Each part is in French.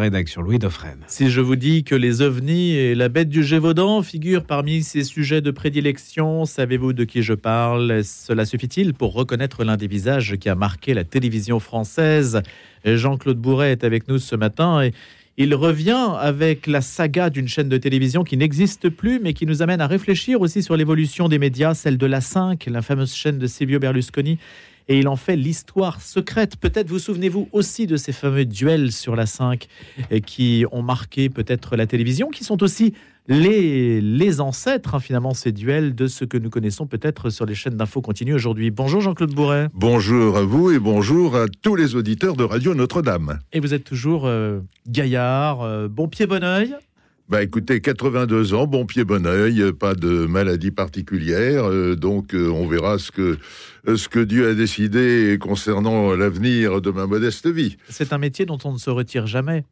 rédaction Louis. Si je vous dis que les ovnis et la bête du Gévaudan figurent parmi ces sujets de prédilection, savez-vous de qui je parle? Cela suffit-il pour reconnaître l'un des visages qui a marqué la télévision française? Jean-Claude Bourret est avec nous ce matin et il revient avec la saga d'une chaîne de télévision qui n'existe plus, mais qui nous amène à réfléchir aussi sur l'évolution des médias, celle de la 5, la fameuse chaîne de Silvio Berlusconi et il en fait l'histoire secrète. Peut-être vous souvenez-vous aussi de ces fameux duels sur la 5 qui ont marqué peut-être la télévision, qui sont aussi les, les ancêtres, hein, finalement, ces duels de ce que nous connaissons peut-être sur les chaînes d'infos continues aujourd'hui. Bonjour Jean-Claude Bourret. Bonjour à vous et bonjour à tous les auditeurs de Radio Notre-Dame. Et vous êtes toujours euh, gaillard, euh, bon pied, bon oeil bah écoutez, 82 ans, bon pied, bon oeil, pas de maladie particulière, euh, donc euh, on verra ce ce que Dieu a décidé concernant l'avenir de ma modeste vie. C'est un métier dont on ne se retire jamais.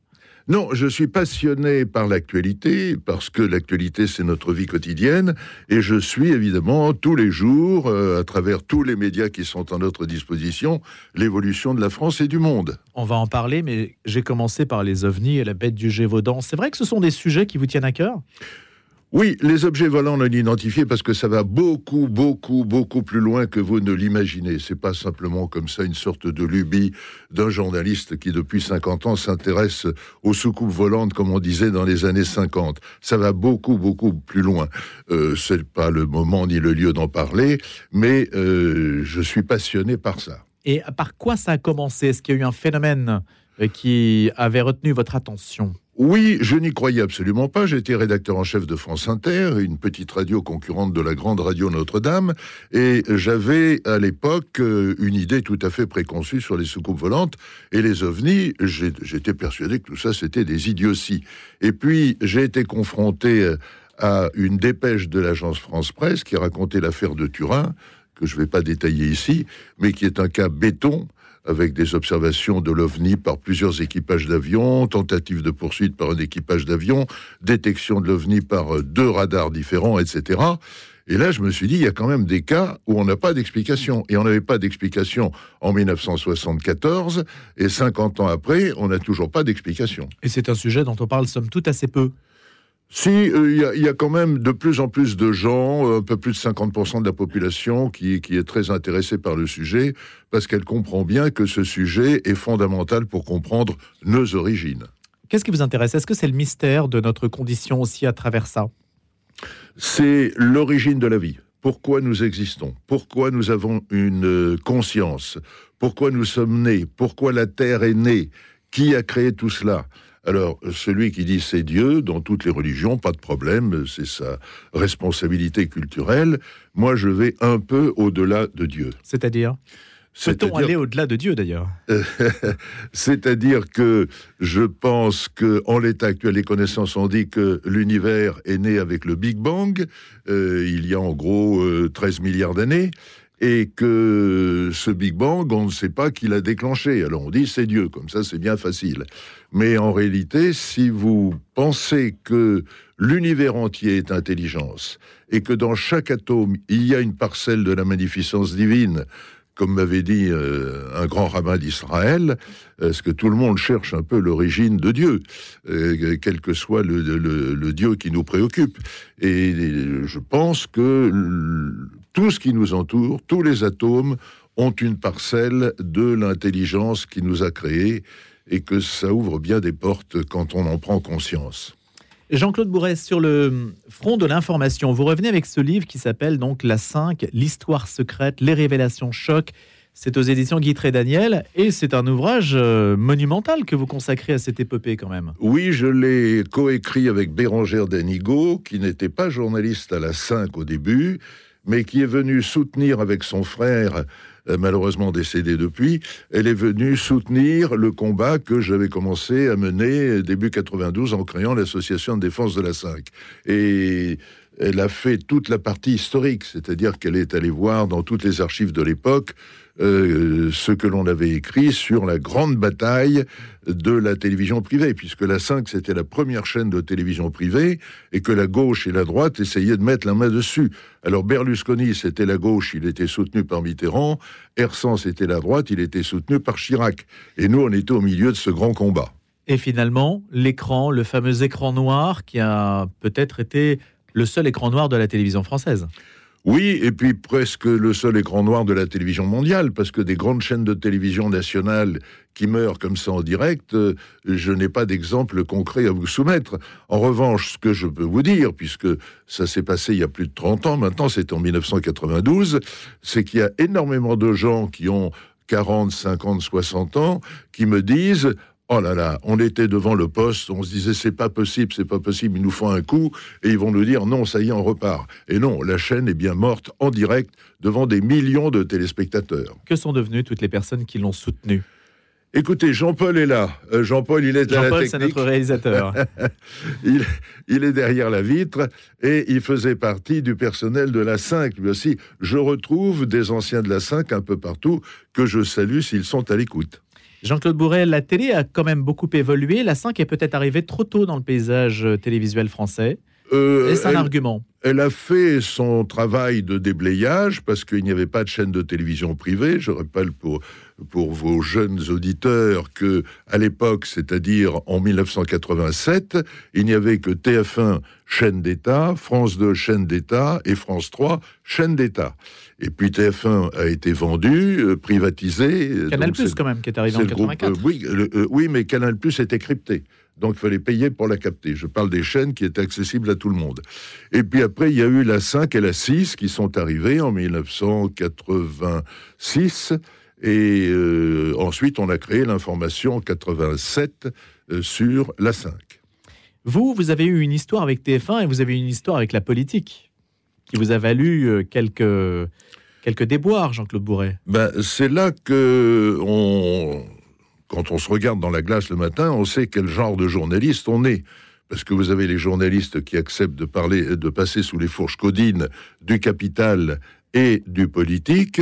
Non, je suis passionné par l'actualité, parce que l'actualité, c'est notre vie quotidienne, et je suis évidemment tous les jours, euh, à travers tous les médias qui sont à notre disposition, l'évolution de la France et du monde. On va en parler, mais j'ai commencé par les ovnis et la bête du Gévaudan. C'est vrai que ce sont des sujets qui vous tiennent à cœur? Oui, les objets volants non identifiés parce que ça va beaucoup, beaucoup, beaucoup plus loin que vous ne l'imaginez. C'est pas simplement comme ça une sorte de lubie d'un journaliste qui depuis 50 ans s'intéresse aux soucoupes volantes comme on disait dans les années 50. Ça va beaucoup, beaucoup plus loin. Euh, c'est pas le moment ni le lieu d'en parler, mais euh, je suis passionné par ça. Et par quoi ça a commencé? Est-ce qu'il y a eu un phénomène euh, qui avait retenu votre attention? Oui, je n'y croyais absolument pas. J'étais rédacteur en chef de France Inter, une petite radio concurrente de la grande radio Notre-Dame, et j'avais à l'époque euh, une idée tout à fait préconçue sur les soucoupes volantes et les ovnis. J'étais persuadé que tout ça c'était des idioties. Et puis j'ai été confronté euh, à une dépêche de l'agence France Presse qui racontait l'affaire de Turin, que je ne vais pas détailler ici, mais qui est un cas béton avec des observations de l'OVNI par plusieurs équipages d'avions, tentative de poursuite par un équipage d'avion, détection de l'OVNI par euh, deux radars différents, etc. Et là, je me suis dit, il y a quand même des cas où on n'a pas d'explication. Et on n'avait pas d'explication en 1974, et 50 ans après, on n'a toujours pas d'explication. Et c'est un sujet dont on parle, somme toute, assez peu. Si, euh, il y, a quand même de plus en plus de gens, euh, un peu plus de 50% de la population qui, qui, est très intéressée par le sujet, parce qu'elle comprend bien que ce sujet est fondamental pour comprendre nos origines. Qu'est-ce qui vous intéresse? Est-ce que c'est le mystère de notre condition aussi à travers ça? C'est l'origine de la vie. Pourquoi nous existons? Pourquoi nous avons une euh, conscience? Pourquoi nous sommes nés? Pourquoi la Terre est née? Qui a créé tout cela? Alors, celui qui dit c'est Dieu, dans toutes les religions, pas de problème, c'est sa responsabilité culturelle. Moi, je vais un peu au-delà de Dieu. C'est-à-dire Peut-on aller au-delà de Dieu d'ailleurs C'est-à-dire que je pense que en l'état actuel, les connaissances ont dit que l'univers est né avec le Big Bang, euh, il y a en gros 13 euh, milliards d'années, et que ce Big Bang, on ne sait pas qui l'a déclenché. Alors on dit c'est Dieu, comme ça c'est bien facile. Mais en réalité, si vous pensez que l'univers entier est intelligence, et que dans chaque atome, il y a une parcelle de la magnificence divine, comme m'avait dit euh, un grand rabbin d'Israël, parce que tout le monde cherche un peu l'origine de Dieu, euh, quel que soit le, Dieu qui nous préoccupe. Et je pense que tout ce qui nous entoure, tous les atomes, ont une parcelle de l'intelligence qui nous a créés et que ça ouvre bien des portes quand on en prend conscience. Jean-Claude Bourret, sur le front de l'information, vous revenez avec ce livre qui s'appelle donc La 5, l'histoire secrète, les révélations choc. C'est aux éditions Guitré Daniel et c'est un ouvrage euh, monumental que vous consacrez à cette épopée quand même. Oui, je l'ai coécrit avec Bérangère Denigo, qui n'était pas journaliste à la 5 au début, mais qui est venu soutenir avec son frère, euh, malheureusement décédé depuis, elle est venue soutenir le combat que j'avais commencé à mener début 92 en créant l'association de défense de la 5. Et elle a fait toute la partie historique, c'est-à-dire qu'elle est allée voir dans toutes les archives de l'époque euh, ce que l'on avait écrit sur la grande bataille de la télévision privée, puisque la 5, c'était la première chaîne de télévision privée, et que la gauche et la droite essayaient de mettre la main dessus. Alors Berlusconi, c'était la gauche, il était soutenu par Mitterrand, Hersan, c'était la droite, il était soutenu par Chirac. Et nous, on était au milieu de ce grand combat. Et finalement, l'écran, le fameux écran noir qui a peut-être été le seul écran noir de la télévision française. Oui, et puis presque le seul écran noir de la télévision mondiale, parce que des grandes chaînes de télévision nationales qui meurent comme ça en direct, euh, je n'ai pas d'exemple concret à vous soumettre. En revanche, ce que je peux vous dire, puisque ça s'est passé il y a plus de 30 ans, maintenant c'est en 1992, c'est qu'il y a énormément de gens qui ont 40, 50, 60 ans qui me disent Oh là là, on était devant le poste, on se disait c'est pas possible, c'est pas possible, ils nous font un coup et ils vont nous dire non, ça y est, on repart. Et non, la chaîne est bien morte en direct devant des millions de téléspectateurs. Que sont devenues toutes les personnes qui l'ont soutenu Écoutez, Jean-Paul est là. Euh, Jean-Paul, il est à la technique. c'est notre réalisateur. il, il, est derrière la vitre et il faisait partie du personnel de la 5. Lui aussi, je retrouve des anciens de la 5 un peu partout que je salue s'ils sont à l'écoute. Jean-Claude Bourret, la télé a quand même beaucoup évolué. La 5 est peut-être arrivée trop tôt dans le paysage euh, télévisuel français. Euh, Est-ce un argument? Elle a fait son travail de déblayage parce qu'il n'y avait pas de chaîne de télévision privée. Je rappelle pour, pour vos jeunes auditeurs que à l'époque, c'est-à-dire en 1987, il n'y avait que TF1 chaîne d'État, France 2 chaîne d'État et France 3 chaîne d'État. Et puis TF1 a été vendu, euh, privatisé. Canal Plus quand même qui est arrivé en 84. oui, oui, mais Canal Plus était crypté. Donc il fallait payer pour la capter. Je parle des chaînes qui étaient accessibles à tout le monde. Et puis après, il y a eu la 5 et la 6 qui sont arrivées en 1986. Et euh, ensuite, on a créé l'information en 87 euh, sur la 5. Vous, vous avez eu une histoire avec TF1 et vous avez eu une histoire avec la politique qui vous a valu euh, quelques, quelques déboires, Jean-Claude Bourret. Ben, c'est là que on quand on se regarde dans la glace le matin, on sait quel genre de journaliste on est. Parce que vous avez les journalistes qui acceptent de parler, de passer sous les fourches codines du capital et du politique.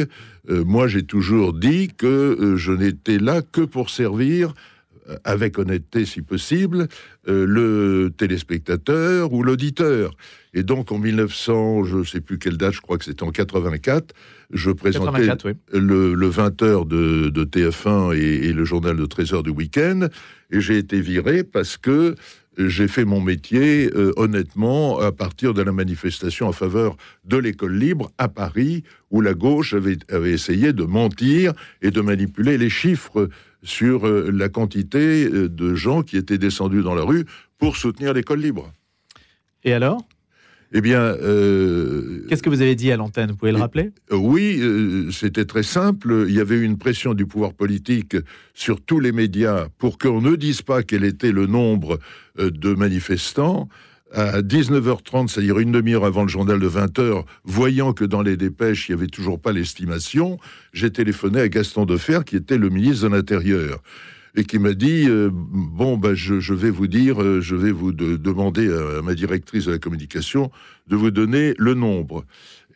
Euh, moi, j'ai toujours dit que euh, je n'étais là que pour servir euh, avec honnêteté si possible, le téléspectateur ou l'auditeur. Et donc en 1900, je ne sais plus quelle date, je crois que c'était en 84, je présentais le, 20h de, TF1 et, le journal de 13h du week-end, et j'ai été viré parce que j'ai fait mon métier euh, honnêtement à partir de la manifestation en faveur de l'école libre à Paris, où la gauche avait, essayé de mentir et de manipuler les chiffres sur euh, la quantité euh, de gens qui étaient descendus dans la rue pour soutenir l'école libre. Et alors? Eh bien. Euh, Qu'est-ce que vous avez dit à l'antenne? Vous pouvez le rappeler? euh, Oui, euh, c'était très simple. Il y avait eu une pression du pouvoir politique sur tous les médias pour qu'on ne dise pas quel était le nombre de manifestants. À 19h30, c'est-à-dire une demi-heure avant le journal de 20h, voyant que dans les dépêches, il n'y avait toujours pas l'estimation, j'ai téléphoné à Gaston Defer, qui était le ministre de l'Intérieur et qui m'a dit euh, bon ben je, vais vous dire, euh, je vais vous demander à, ma directrice de la communication de vous donner le nombre.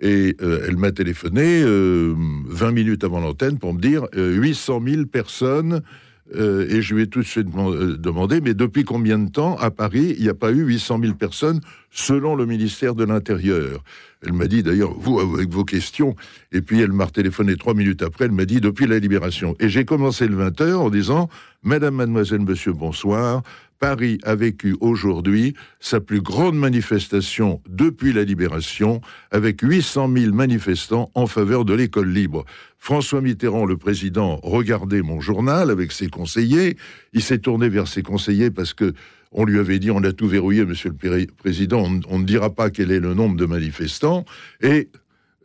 Et euh, elle m'a téléphoné 20 minutes avant l'antenne pour me dire 800 000 personnes. Et je lui ai tout de suite demandé, mais depuis combien de temps à Paris il n'y a pas eu 800 000 personnes selon le ministère de l'Intérieur? Elle m'a dit d'ailleurs, vous, avec vos questions, et puis elle m'a téléphoné trois minutes après, elle m'a dit depuis la libération. Et j'ai commencé le 20h en disant, Madame, Mademoiselle, Monsieur, bonsoir. Paris a vécu aujourd'hui sa plus grande manifestation depuis la libération, avec 800 000 manifestants en faveur de l'école libre. François Mitterrand, le président, regardait mon journal avec ses conseillers. Il s'est tourné vers ses conseillers parce que on lui avait dit, on a tout verrouillé, monsieur le président, on, ne dira pas quel est le nombre de manifestants. Et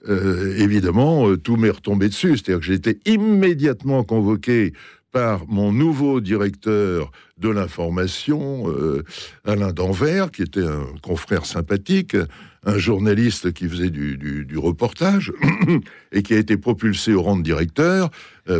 euh, évidemment, euh, tout m'est retombé dessus. C'est-à-dire que j'ai été immédiatement convoqué par mon nouveau directeur de l'information, euh, Alain Danvers, qui était un confrère sympathique, un journaliste qui faisait du, reportage et qui a été propulsé au rang de directeur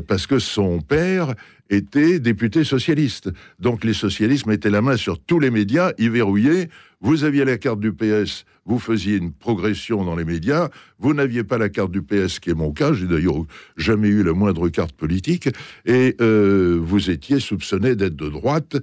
parce que son père était député socialiste. Donc les socialistes mettaient la main sur tous les médias, ils verrouillaient Vous aviez la carte du PS, vous faisiez une progression dans les médias. Vous n'aviez pas la carte du PS, qui est mon cas. J'ai d'ailleurs jamais eu la moindre carte politique. Et euh, vous étiez soupçonné d'être de droite.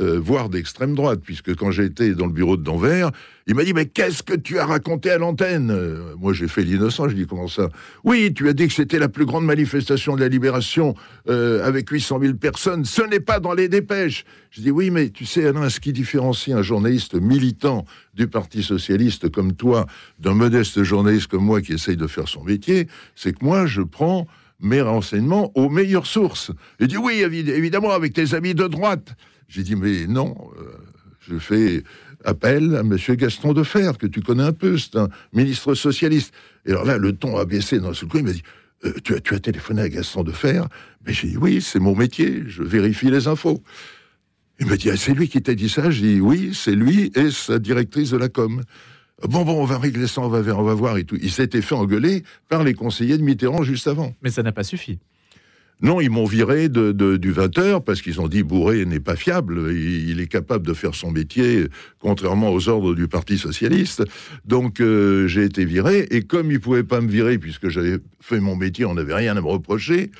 Euh, voire d'extrême droite, puisque quand j'étais dans le bureau de Danvers, il m'a dit Mais qu'est-ce que tu as raconté à l'antenne? Euh, Moi, j'ai fait l'innocent, je dis Comment ça? Oui, tu as dit que c'était la plus grande manifestation de la libération euh, avec 800 000 personnes. Ce n'est pas dans les dépêches. Je dis Oui, mais tu sais, Alain, ce qui différencie un journaliste militant du Parti Socialiste comme toi d'un modeste journaliste comme moi qui essaye de faire son métier, c'est que moi, je prends mes renseignements aux meilleures sources. Il dit oui, évidemment, avec tes amis de droite. J'ai dit, mais non, euh, je fais appel à M. Gaston Defer, que tu connais un peu, c'est un ministre socialiste. Et alors là, le ton a baissé dans ce coup, il m'a dit, euh, tu, as, tu as téléphoné à Gaston Defer? Mais j'ai dit, oui, c'est mon métier, je vérifie les infos. Il m'a dit, ah, c'est lui qui t'a dit ça? J'ai dit, oui, c'est lui et sa directrice de la com. Bon, bon, on va régler ça, on va, on va voir et tout. Il s'était fait engueuler par les conseillers de Mitterrand juste avant. Mais ça n'a pas suffi. Non, ils m'ont viré de, du 20h parce qu'ils ont dit Bourré n'est pas fiable, il, est capable de faire son métier contrairement aux ordres du Parti Socialiste. Donc euh, j'ai été viré et comme ils pouvaient pas me virer puisque j'avais fait mon métier, on n'avait rien à me reprocher.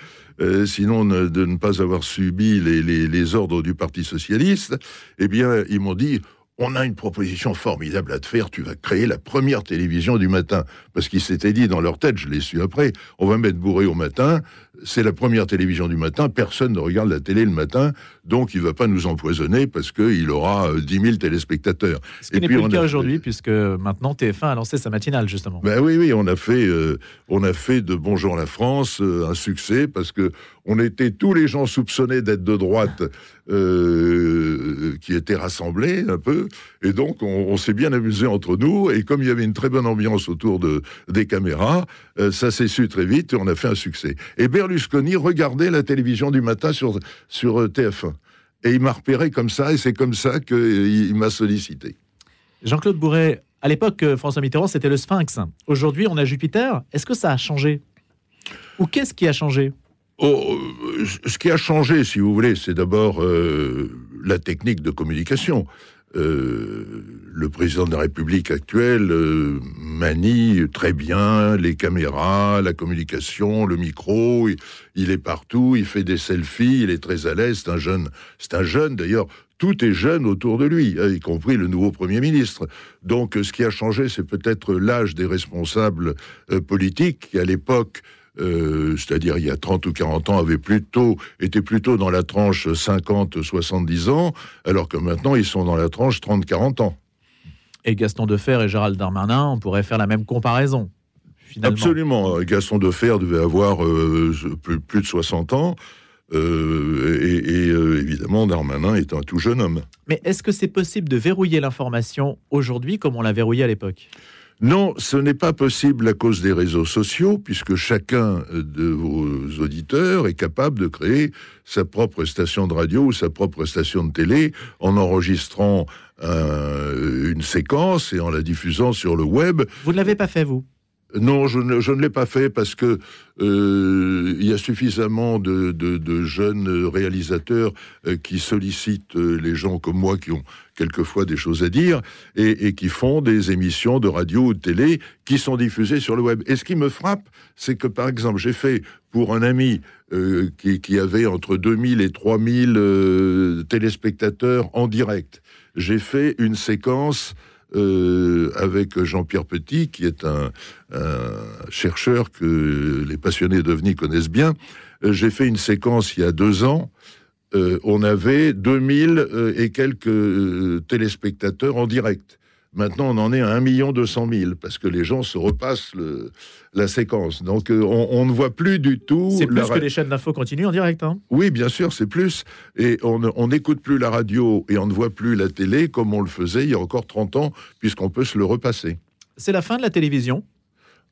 Euh, sinon de ne pas avoir subi les, les, ordres du Parti socialiste, eh bien, ils m'ont dit on a une proposition formidable à te faire, tu vas créer la première télévision du matin. Parce qu'ils s'étaient dit dans leur tête, je l'ai su après, on va mettre bourré au matin, c'est la première télévision du matin, personne ne regarde la télé le matin, donc il va pas nous empoisonner parce qu'il aura 10 euh, 000 téléspectateurs. Ce qui n'est plus le cas aujourd'hui, puisque maintenant TF1 a lancé sa matinale, justement. Ben oui, oui, on a fait, euh, on a fait de Bonjour la France euh, un succès, parce que on était tous les gens soupçonnés d'être de droite qui étaient rassemblés un peu, et donc on, s'est bien amusé entre nous, et comme il y avait une très bonne ambiance autour de, des caméras, ça s'est su très vite, et on a fait un succès. Et Berlusconi regardait la télévision du matin sur, sur euh, TF1. Et il m'a repéré comme ça, et c'est comme ça qu'il m'a sollicité. Jean-Claude Bourret, à l'époque, euh, François Mitterrand, c'était le Sphinx. Aujourd'hui, on a Jupiter. Est-ce que ça a changé? Ou qu'est-ce qui a changé? Oh, euh, Ce qui a changé, si vous voulez, c'est d'abord la technique de communication. Euh, le président de la République actuelle euh, manie très bien les caméras, la communication, le micro. Il, est partout, il fait des selfies, il est très à l'aise. C'est un jeune, c'est un jeune d'ailleurs. Tout est jeune autour de lui, hein, y compris le nouveau Premier ministre. Donc, ce qui a changé, c'est peut-être l'âge des responsables euh, politiques qui, à l'époque, euh, c'est-à-dire il y a 30 ou 40 ans, avaient plutôt, étaient plutôt dans la tranche 50-70 ans, alors que maintenant ils sont dans la tranche 30-40 ans. Et Gaston Defer et Gérald Darmanin, on pourrait faire la même comparaison. Finalement. Absolument. Gaston Defer devait avoir euh, plus, de 60 ans. Euh, et, évidemment, Darmanin est un tout jeune homme. Mais est-ce que c'est possible de verrouiller l'information aujourd'hui comme on l'a verrouillé à l'époque? Non, ce n'est pas possible à cause des réseaux sociaux, puisque chacun de vos auditeurs est capable de créer sa propre station de radio ou sa propre station de télé en enregistrant euh, une séquence et en la diffusant sur le web. Vous ne l'avez pas fait, vous? Non, je ne, l'ai pas fait parce que euh, il y a suffisamment de, jeunes réalisateurs euh, qui sollicitent euh, les gens comme moi qui ont quelquefois des choses à dire et, qui font des émissions de radio ou de télé qui sont diffusées sur le web. Et ce qui me frappe, c'est que par exemple, j'ai fait pour un ami qui, qui, avait entre 2000 et 3000 téléspectateurs en direct, j'ai fait une séquence euh, avec Jean-Pierre Petit, qui est un, chercheur que les passionnés d'OVNI connaissent bien. Euh, j'ai fait une séquence il y a deux ans. Euh, on avait 2000 et quelques téléspectateurs en direct. Maintenant, on en est à 1 200 000 parce que les gens se repassent la séquence. Donc, euh, on, ne voit plus du tout. C'est plus que les chaînes d'infos continuent en direct. Hein oui, bien sûr, c'est plus. Et on n'écoute plus la radio et on ne voit plus la télé comme on le faisait il y a encore 30 ans, puisqu'on peut se le repasser. C'est la fin de la télévision?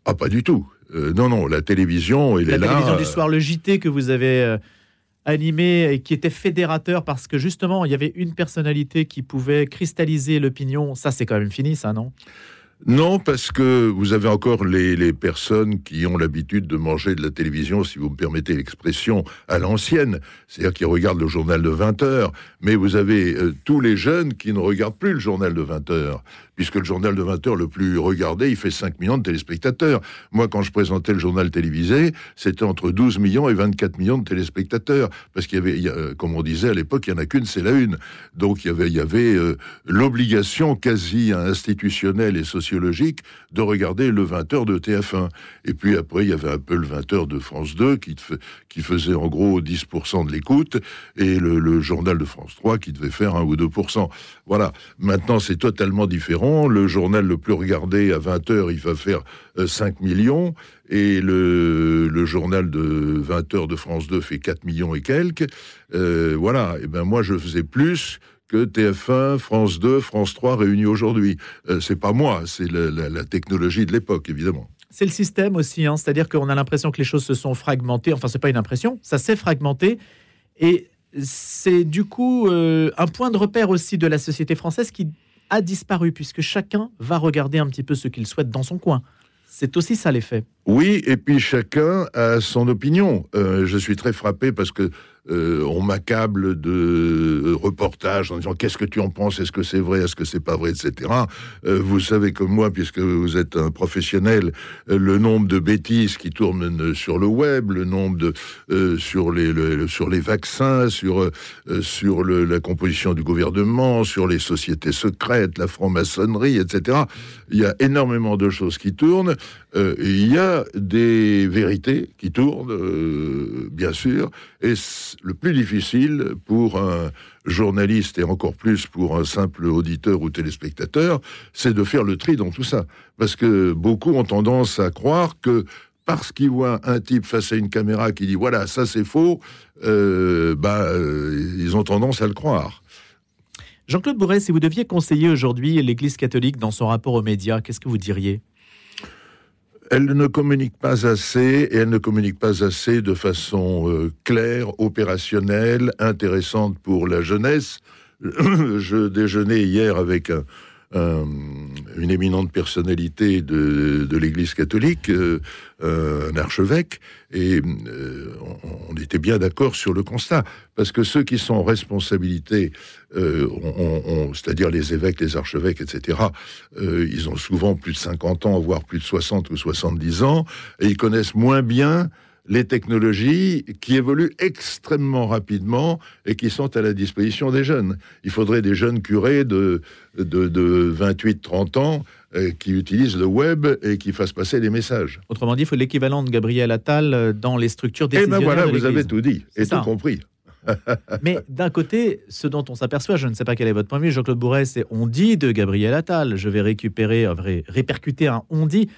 Ah, pas du tout. Euh, non, non, la télévision, il est là. La télévision du soir, le JT que vous avez. Euh, animé et qui était fédérateur parce que justement, il y avait une personnalité qui pouvait cristalliser l'opinion. Ça, c'est quand même fini, ça, non? Non, parce que vous avez encore les, personnes qui ont l'habitude de manger de la télévision, si vous me permettez l'expression, à l'ancienne, c'est-à-dire qui regardent le journal de 20 heures, mais vous avez euh, tous les jeunes qui ne regardent plus le journal de 20 heures puisque le journal de 20 heures le plus regardé, il fait 5 millions de téléspectateurs. Moi, quand je présentais le journal télévisé, c'était entre 12 millions et 24 millions de téléspectateurs, parce qu'il y avait, euh, comme on disait à l'époque, il n'y en a qu'une, c'est la une. Donc il y avait, euh, l'obligation quasi institutionnelle et sociologique de regarder le 20 heures de TF1. Et puis après, il y avait un peu le 20 heures de France 2 qui, qui faisait en gros 10% de l'écoute, et le, journal de France 3 qui devait faire 1 ou 2%. Voilà. Maintenant, c'est totalement différent le journal le plus regardé à 20h, il va faire 5 euh, millions. Et le, journal de 20h de France 2 fait 4 millions et quelques. Euh, voilà. Et ben moi, je faisais plus que TF1, France 2, France 3 réunis aujourd'hui. Euh, c'est pas moi, c'est la, technologie de l'époque, évidemment. C'est le système aussi, hein. c'est-à-dire qu'on a l'impression que les choses se sont fragmentées. Enfin, c'est pas une impression, ça s'est fragmenté. Et c'est du coup un point de repère aussi de la société française qui a disparu, puisque chacun va regarder un petit peu ce qu'il souhaite dans son coin. C'est aussi ça l'effet. Oui, et puis chacun a son opinion. Euh, je suis très frappé parce que euh, on m'accable de reportages en disant qu'est-ce que tu en penses, est-ce que c'est vrai, est-ce que c'est pas vrai, etc. Euh, vous savez comme moi, puisque vous êtes un professionnel, euh, le nombre de bêtises qui tournent sur le web, le nombre de sur les sur les vaccins, sur sur la composition du gouvernement, sur les sociétés secrètes, la franc-maçonnerie, etc. Il y a énormément de choses qui tournent. il y a des vérités qui tournent, bien sûr, et le plus difficile pour un journaliste et encore plus pour un simple auditeur ou téléspectateur, c'est de faire le tri dans tout ça. Parce que beaucoup ont tendance à croire que parce qu'ils voient un type face à une caméra qui dit voilà, ça c'est faux, euh, bah, euh, ils ont tendance à le croire. Jean-Claude Bourret, si vous deviez conseiller aujourd'hui l'Église catholique dans son rapport aux médias, qu'est-ce que vous diriez? Elle ne communique pas assez et elle ne communique pas assez de façon euh, claire, opérationnelle, intéressante pour la jeunesse. Je déjeunais hier avec un, une éminente personnalité de, de l'Église catholique, euh, un archevêque, et euh, on, était bien d'accord sur le constat, parce que ceux qui sont en responsabilité, c'est-à-dire les évêques, les archevêques, etc., ils ont souvent plus de 50 ans, voire plus de 60 ou 70 ans, et ils connaissent moins bien les technologies qui évoluent extrêmement rapidement et qui sont à la disposition des jeunes. Il faudrait des jeunes curés de, de, 28-30 ans euh, qui utilisent le web et qui fassent passer des messages. Autrement dit, il faut l'équivalent de Gabriel Attal euh, dans les structures décisionnelles. Eh ben voilà, vous avez tout dit et tout compris. Mais d'un côté, ce dont on s'aperçoit, je ne sais pas quel est votre point de vue, Jean-Claude Bourret, c'est on dit de Gabriel Attal. Je vais récupérer, répercuter un on dit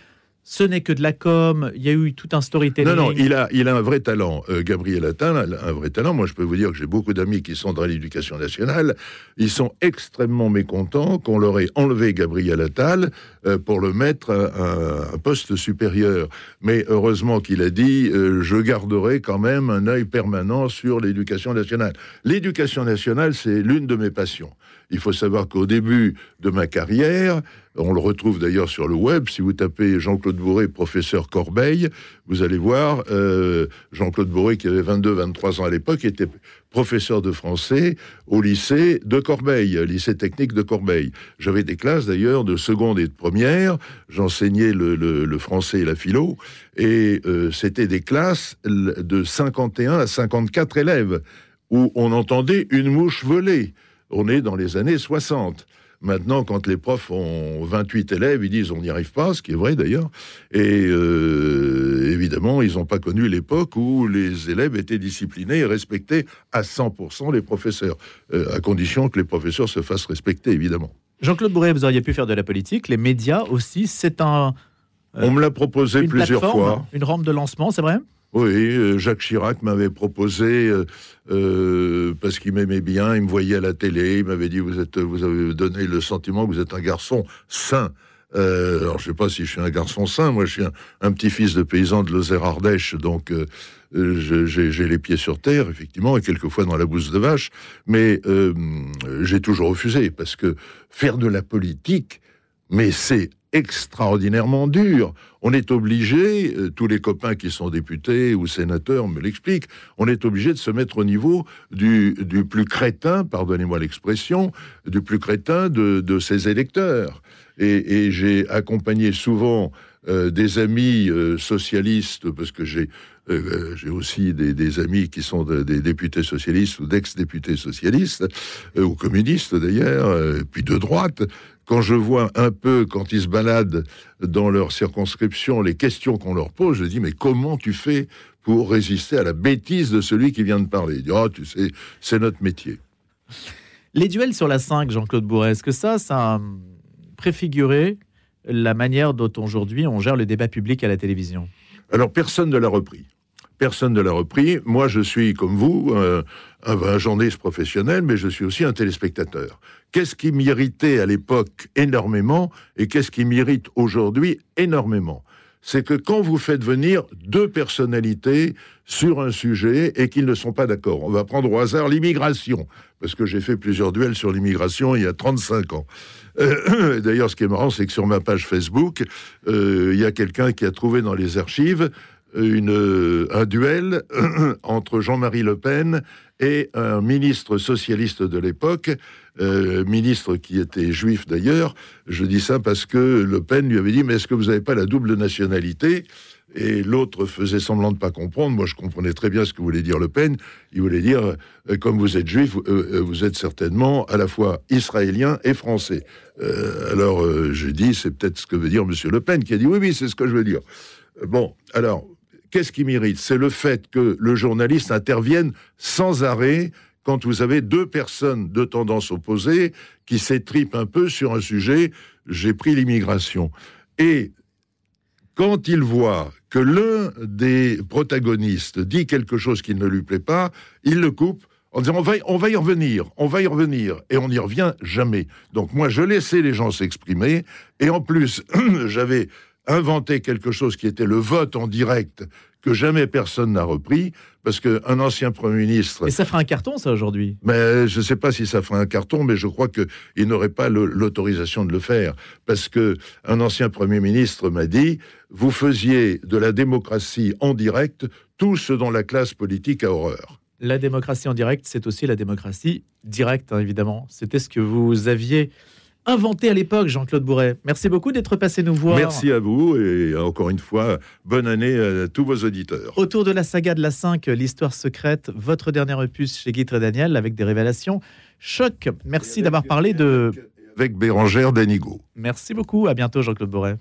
ce n'est que de la com, il y a eu tout un storytelling. Non, non, il a, il a un vrai talent. Euh, Gabriel Attal un vrai talent. Moi, je peux vous dire que j'ai beaucoup d'amis qui sont dans l'éducation nationale. Ils sont extrêmement mécontents qu'on leur ait enlevé Gabriel Attal euh, pour le mettre à, un poste supérieur. Mais heureusement qu'il a dit, euh, je garderai quand même un œil permanent sur l'éducation nationale. L'éducation nationale, c'est l'une de mes passions. Il faut savoir qu'au début de ma carrière, on le retrouve d'ailleurs sur le web, si vous tapez Jean-Claude Bourré, professeur Corbeil, vous allez voir euh, Jean-Claude Bourré, qui avait 22-23 ans à l'époque, était professeur de français au lycée de Corbeil, lycée technique de Corbeil. J'avais des classes d'ailleurs de seconde et de première, j'enseignais le, français et la philo, et euh, c'était des classes de 51 à 54 élèves, où on entendait une mouche voler on est dans les années 60. Maintenant, quand les profs ont 28 élèves, ils disent on n'y arrive pas, ce qui est vrai d'ailleurs. Et euh, évidemment, ils n'ont pas connu l'époque où les élèves étaient disciplinés et respectaient à 100% les professeurs, euh, à condition que les professeurs se fassent respecter, évidemment. Jean-Claude Bourret, vous auriez pu faire de la politique. Les médias aussi, c'est un. on me l'a proposé plusieurs fois. Une rampe de lancement, c'est vrai? Oui, euh, Jacques Chirac m'avait proposé, euh, euh, parce qu'il m'aimait bien, il me voyait à la télé, il m'avait dit, vous, avez donné le sentiment que vous êtes un garçon sain. alors, je sais pas si je suis un garçon sain, moi je suis un, petit-fils de paysan de Lozère-Ardèche, donc j'ai les pieds sur terre, effectivement, et quelquefois dans la bouse de vache, mais j'ai toujours refusé, parce que faire de la politique, mais c'est extraordinairement dur. On est obligé, euh, tous les copains qui sont députés ou sénateurs me l'expliquent, on est obligé de se mettre au niveau du, plus crétin, pardonnez-moi l'expression, du plus crétin de, ses électeurs. Et, j'ai accompagné souvent euh, des amis euh, socialistes, parce que j'ai j'ai aussi des, amis qui sont des députés socialistes ou d'ex-députés socialistes, ou communistes d'ailleurs, puis de droite, quand je vois un peu, quand ils se baladent dans leur circonscription, les questions qu'on leur pose, je dis, mais comment tu fais pour résister à la bêtise de celui qui vient de parler? Il dit, oh, tu sais, c'est notre métier. Les duels sur la 5, Jean-Claude Bourret, est-ce que ça, ça a préfiguré la manière dont aujourd'hui on gère le débat public à la télévision? Alors, personne ne l'a repris personne ne l'a repris. Moi, je suis, comme vous, euh, un, journaliste professionnel, mais je suis aussi un téléspectateur. Qu'est-ce qui m'irritait à l'époque énormément et qu'est-ce qui m'irrite aujourd'hui énormément? C'est que quand vous faites venir deux personnalités sur un sujet et qu'ils ne sont pas d'accord, on va prendre au hasard l'immigration, parce que j'ai fait plusieurs duels sur l'immigration il y a 35 ans. Euh, d'ailleurs, ce qui est marrant, c'est que sur ma page Facebook, euh, il y a quelqu'un qui a trouvé dans les archives euh, un duel entre Jean-Marie Le Pen et un ministre socialiste de l'époque, euh, ministre qui était juif d'ailleurs. Je dis ça parce que Le Pen lui avait dit Mais est-ce que vous n'avez pas la double nationalité? Et l'autre faisait semblant de pas comprendre. Moi, je comprenais très bien ce que voulait dire Le Pen. Il voulait dire, euh, comme vous êtes juif, vous êtes certainement à la fois israélien et français. alors, j'ai dit, c'est peut-être ce que veut dire Monsieur Le Pen, qui a dit, oui, oui, c'est ce que je veux dire. Bon, alors, Qu'est-ce qui m'irrite? C'est le fait que le journaliste intervienne sans arrêt quand vous avez deux personnes de tendance opposée qui s'étripent un peu sur un sujet. J'ai pris l'immigration. Et quand il voit que l'un des protagonistes dit quelque chose qui ne lui plaît pas, il le coupe en disant on va, on va y revenir, on va y revenir, et on n'y revient jamais. Donc moi, je laissais les gens s'exprimer, et en plus, j'avais inventé quelque chose qui était le vote en direct que jamais personne n'a repris, parce qu'un ancien Premier ministre... Et ça fera un carton, ça, aujourd'hui? Mais je ne sais pas si ça fera un carton, mais je crois qu'il n'aurait pas l'autorisation de le faire, parce que un ancien Premier ministre m'a dit, vous faisiez de la démocratie en direct tout ce dont la classe politique a horreur. La démocratie en direct, c'est aussi la démocratie directe, hein, évidemment. C'était ce que vous aviez inventé à l'époque, Jean-Claude Bourret. Merci beaucoup d'être passé nous voir. Merci à vous et encore une fois, bonne année à tous vos auditeurs. Autour de la saga de la 5, l'histoire secrète, votre dernier opus chez Guitre et Daniel avec des révélations. Choc, merci d'avoir parlé de... Avec Bérangère Danigo. Merci beaucoup, à bientôt Jean-Claude Bourret.